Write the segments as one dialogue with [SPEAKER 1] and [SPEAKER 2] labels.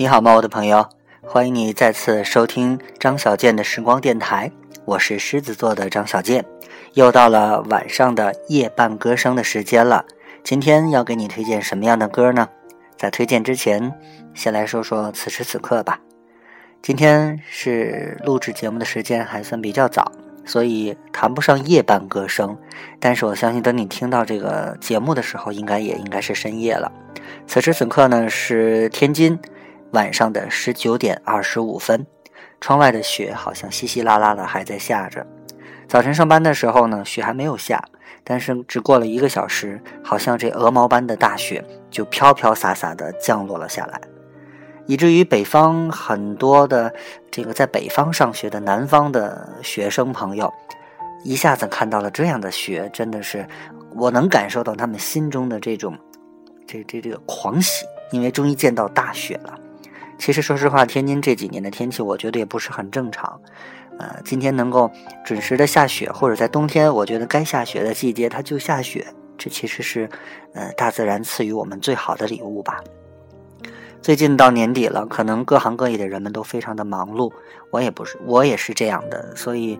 [SPEAKER 1] 你好吗，我的朋友？欢迎你再次收听张小健的时光电台，我是狮子座的张小健。又到了晚上的夜半歌声的时间了，今天要给你推荐什么样的歌呢？在推荐之前，先来说说此时此刻吧。今天是录制节目的时间还算比较早，所以谈不上夜半歌声，但是我相信等你听到这个节目的时候，应该也应该是深夜了。此时此刻呢，是天津晚上的十九点二十五分，窗外的雪好像稀稀拉拉的还在下着。早晨上班的时候呢，雪还没有下，但是只过了一个小时，好像这鹅毛般的大雪就飘飘洒洒的降落了下来，以至于北方很多的这个在北方上学的南方的学生朋友，一下子看到了这样的雪，真的是我能感受到他们心中的这种这这这个狂喜，因为终于见到大雪了。其实说实话，天津这几年的天气，我觉得也不是很正常。呃，今天能够准时的下雪，或者在冬天，我觉得该下雪的季节它就下雪，这其实是，呃，大自然赐予我们最好的礼物吧。最近到年底了，可能各行各业的人们都非常的忙碌，我也不是，我也是这样的，所以，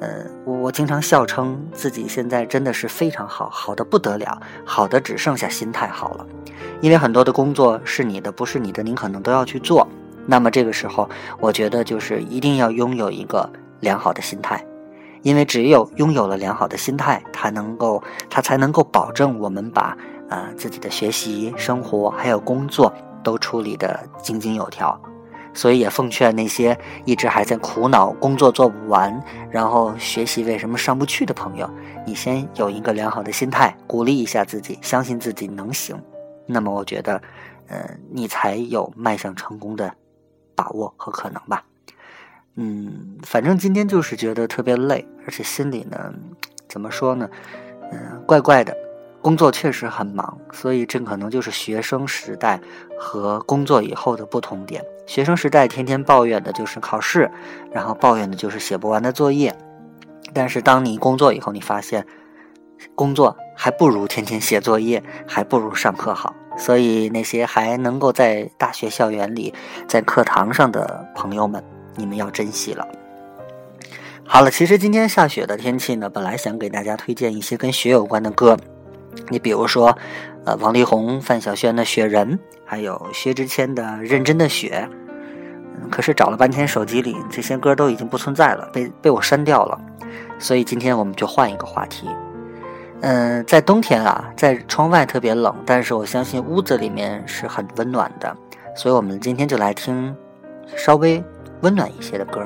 [SPEAKER 1] 呃，我我经常笑称自己现在真的是非常好，好的不得了，好的只剩下心态好了，因为很多的工作是你的，不是你的，您可能都要去做。那么这个时候，我觉得就是一定要拥有一个良好的心态，因为只有拥有了良好的心态，它能够，它才能够保证我们把啊自己的学习、生活还有工作都处理得井井有条。所以也奉劝那些一直还在苦恼工作做不完，然后学习为什么上不去的朋友，你先有一个良好的心态，鼓励一下自己，相信自己能行。那么我觉得，呃，你才有迈向成功的。把握和可能吧，嗯，反正今天就是觉得特别累，而且心里呢，怎么说呢，嗯，怪怪的。工作确实很忙，所以这可能就是学生时代和工作以后的不同点。学生时代天天抱怨的就是考试，然后抱怨的就是写不完的作业。但是当你工作以后，你发现工作还不如天天写作业，还不如上课好。所以，那些还能够在大学校园里、在课堂上的朋友们，你们要珍惜了。好了，其实今天下雪的天气呢，本来想给大家推荐一些跟雪有关的歌，你比如说，呃，王力宏、范晓萱的《雪人》，还有薛之谦的《认真的雪》。可是找了半天，手机里这些歌都已经不存在了，被被我删掉了。所以今天我们就换一个话题。嗯，在冬天啊，在窗外特别冷，但是我相信屋子里面是很温暖的，所以我们今天就来听稍微温暖一些的歌。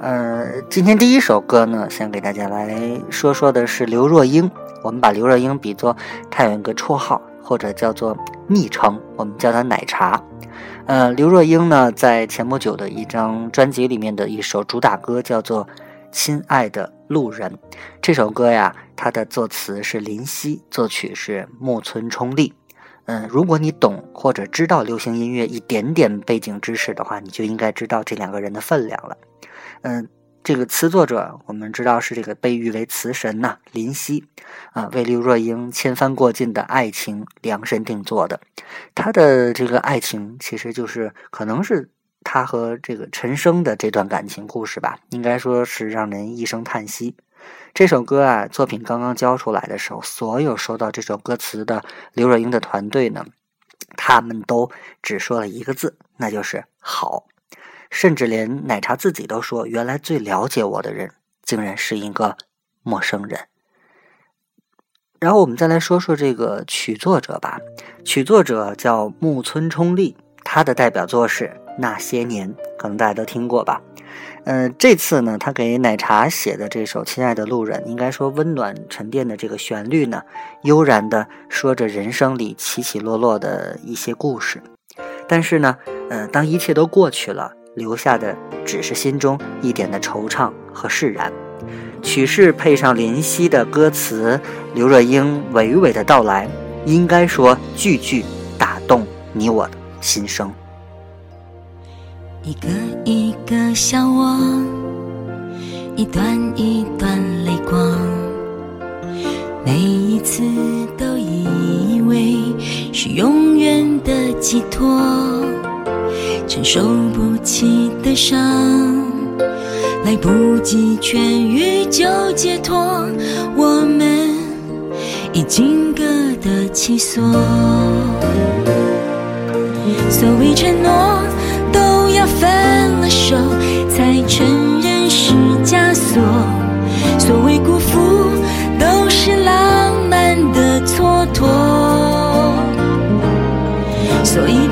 [SPEAKER 1] 呃，今天第一首歌呢，想给大家来说说的是刘若英。我们把刘若英比作她有一个绰号或者叫做昵称，我们叫她奶茶。呃，刘若英呢，在前不久的一张专辑里面的一首主打歌叫做。亲爱的路人，这首歌呀，它的作词是林夕，作曲是木村冲利。嗯，如果你懂或者知道流行音乐一点点背景知识的话，你就应该知道这两个人的分量了。嗯，这个词作者我们知道是这个被誉为词神呐，林夕啊，为刘若英千帆过尽的爱情量身定做的。他的这个爱情其实就是可能是。他和这个陈升的这段感情故事吧，应该说是让人一声叹息。这首歌啊，作品刚刚交出来的时候，所有收到这首歌词的刘若英的团队呢，他们都只说了一个字，那就是好。甚至连奶茶自己都说，原来最了解我的人，竟然是一个陌生人。然后我们再来说说这个曲作者吧，曲作者叫木村冲利，他的代表作是。那些年，可能大家都听过吧。嗯，这次呢，他给奶茶写的这首《亲爱的路人》，应该说温暖沉淀的这个旋律呢，悠然的说着人生里起起落落的一些故事。但是呢，呃，当一切都过去了，留下的只是心中一点的惆怅和释然。曲式配上林夕的歌词，刘若英娓娓的到来，应该说句句打动你我的心声。
[SPEAKER 2] 一个一个笑窝，一段一段泪光，每一次都以为是永远的寄托。承受不起的伤来不及痊愈就解脱我们已经各得其所。所谓承诺都要分了手才承认是枷锁。所谓辜负都是浪漫的蹉跎。所以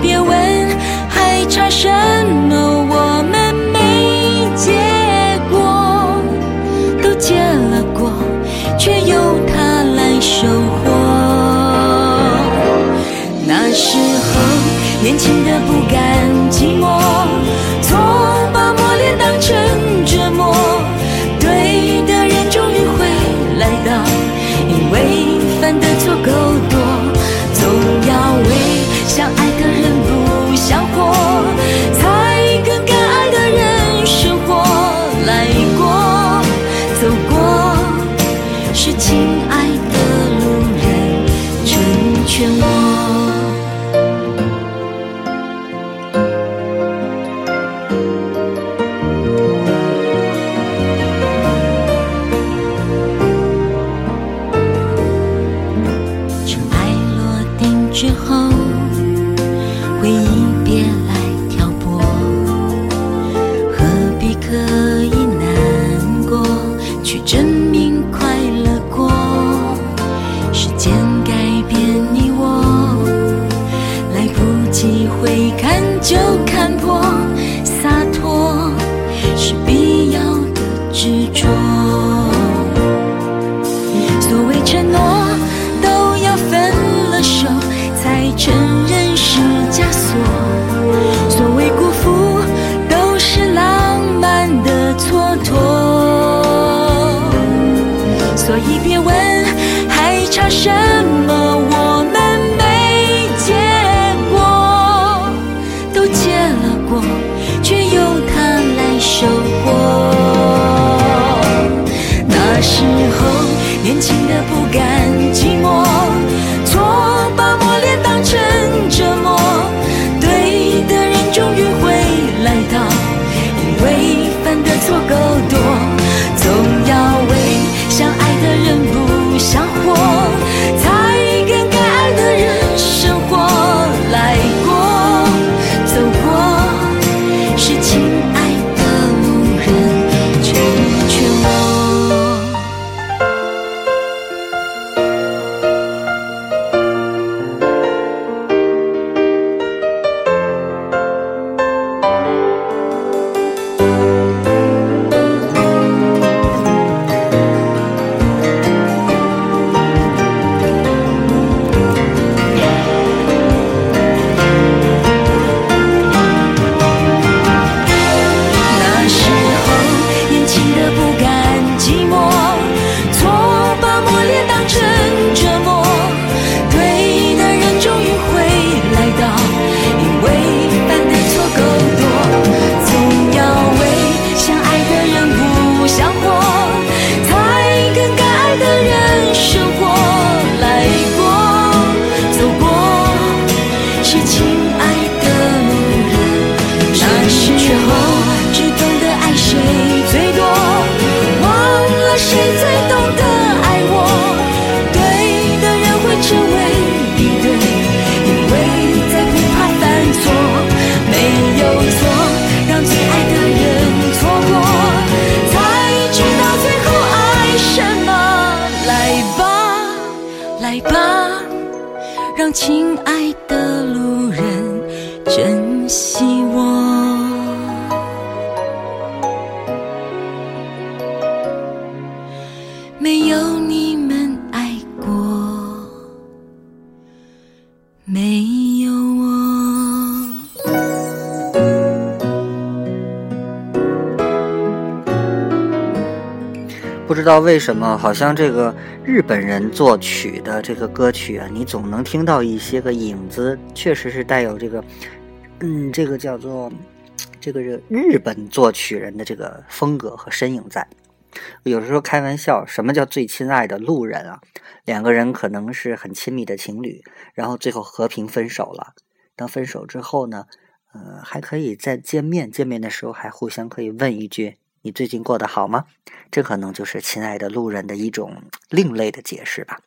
[SPEAKER 2] 去见一遍。没有你们爱过没有我。
[SPEAKER 1] 不知道为什么好像这个日本人作曲的这个歌曲啊你总能听到一些个影子确实是带有这个嗯这个叫做这个日本作曲人的这个风格和身影在。有的时候开玩笑，什么叫最亲爱的路人啊？两个人可能是很亲密的情侣，然后最后和平分手了。当分手之后呢，呃，还可以再见面，见面的时候还互相可以问一句：“你最近过得好吗？”这可能就是亲爱的路人的一种另类的解释吧。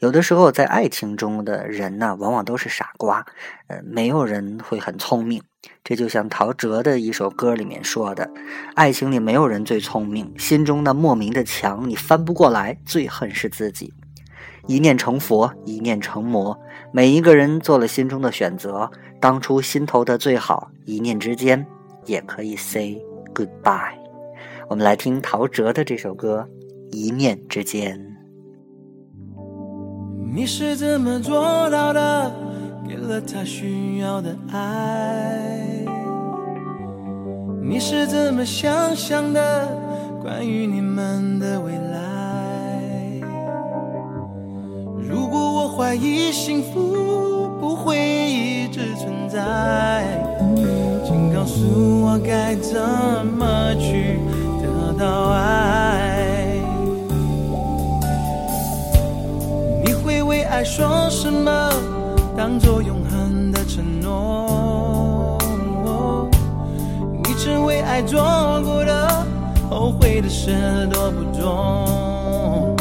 [SPEAKER 1] 有的时候，在爱情中的人呢，往往都是傻瓜，呃，没有人会很聪明。这就像陶喆的一首歌里面说的：“爱情里没有人最聪明，心中那莫名的墙你翻不过来，最恨是自己。一念成佛，一念成魔。每一个人做了心中的选择，当初心头的最好，一念之间也可以 say goodbye。”我们来听陶喆的这首歌《一念之间》。
[SPEAKER 3] 你是怎么做到的？给了他需要的爱。你是怎么想象的？关于你们的未来。如果我怀疑幸福不会一直存在，请告诉我该怎么去得到爱。你会为爱说什么当作永恒的承诺？你曾为爱做过的后悔的事多不多？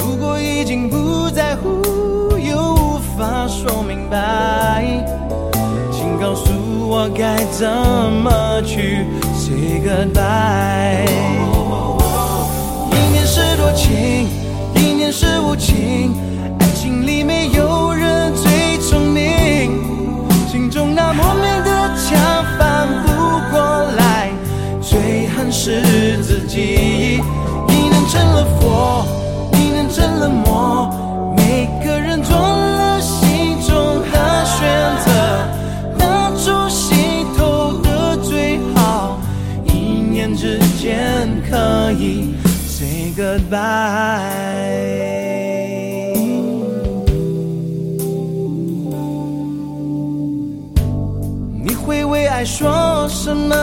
[SPEAKER 3] 如果已经不在乎，又无法说明白，请告诉我该怎么去 say goodbye。一念是多情。一念是无，情 say goodbye。爱说什么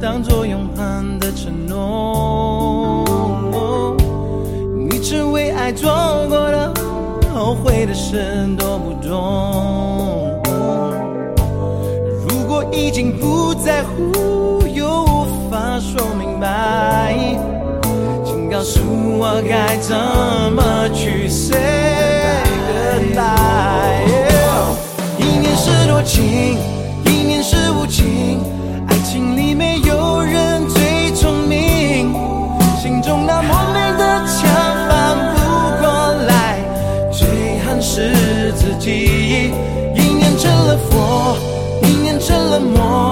[SPEAKER 3] 当作永恒的承诺？你曾为爱做过的后悔的事多不多？如果已经不在乎，又无法说明白，告诉我该怎么去 say goodbye。一念是多情。一念是无情，爱情里没有人最聪明，心中那莫名的墙翻不过来，最恨是自己，一念成了佛，一念成了魔。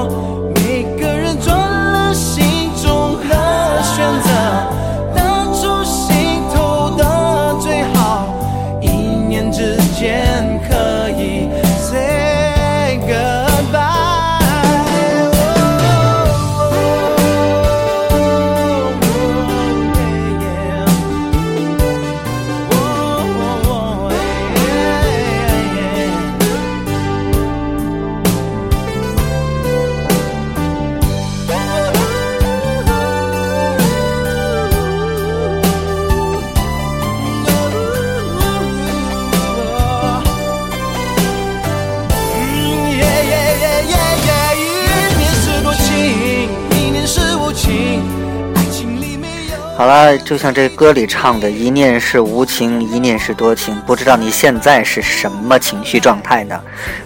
[SPEAKER 1] 好了，就像这歌里唱的，一念是无情，一念是多情。不知道你现在是什么情绪状态呢？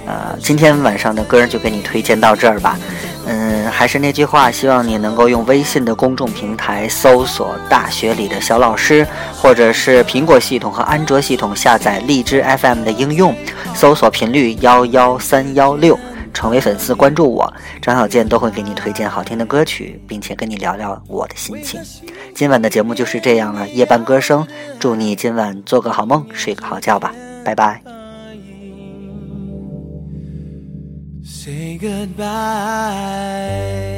[SPEAKER 1] 呃，今天晚上的歌就给你推荐到这儿吧。嗯，还是那句话，希望你能够用微信的公众平台搜索“大学里的小老师”，或者是苹果系统和安卓系统下载荔枝 FM 的应用，搜索频率幺幺三幺六。成为粉丝，关注我，张小健都会给你推荐好听的歌曲，并且跟你聊聊我的心情。今晚的节目就是这样了，夜半歌声，祝你今晚做个好梦，睡个好觉吧，拜拜。
[SPEAKER 3] Say goodbye.